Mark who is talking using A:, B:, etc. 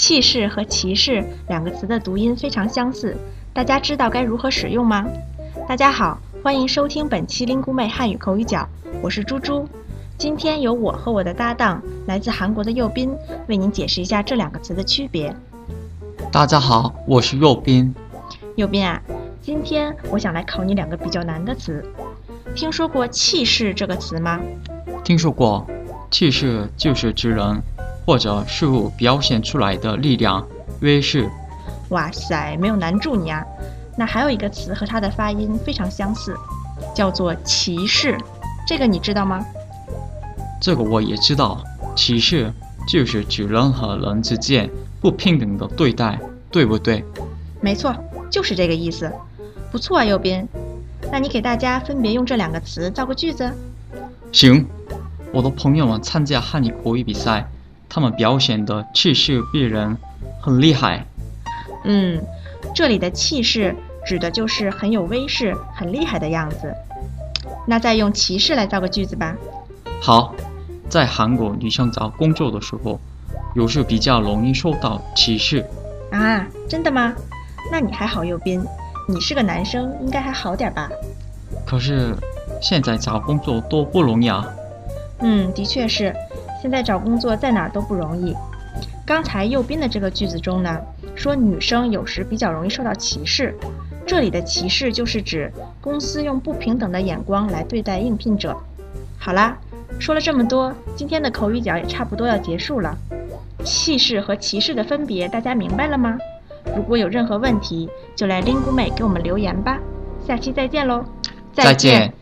A: 气势和骑士两个词的读音非常相似，大家知道该如何使用吗？大家好，欢迎收听本期 Lingu 妹汉语口语角，我是猪猪。今天由我和我的搭档来自韩国的右斌为您解释一下这两个词的区别。
B: 大家好，我是右斌。
A: 右斌啊，今天我想来考你两个比较难的词。听说过气势这个词吗？
B: 听说过，气势就是指人或者事物表现出来的力量、威势。
A: 哇塞，没有难住你啊！那还有一个词和它的发音非常相似，叫做歧视，这个你知道吗？
B: 这个我也知道，歧视就是指人和人之间不平等的对待，对不对？
A: 没错，就是这个意思。不错啊，右边。那你给大家分别用这两个词造个句子。
B: 行，我的朋友们参加汉语口语比赛，他们表现的气势逼人，很厉害。
A: 嗯，这里的气势指的就是很有威势、很厉害的样子。那再用歧视来造个句子吧。
B: 好，在韩国女生找工作的时候，有时比较容易受到歧视。
A: 啊，真的吗？那你还好，右边。你是个男生，应该还好点吧？
B: 可是现在找工作多不容易啊！
A: 嗯，的确是，现在找工作在哪儿都不容易。刚才右边的这个句子中呢，说女生有时比较容易受到歧视，这里的歧视就是指公司用不平等的眼光来对待应聘者。好啦，说了这么多，今天的口语角也差不多要结束了。气势和歧视的分别，大家明白了吗？如果有任何问题，就来 Lingu 妹给我们留言吧。下期再见喽！
B: 再见。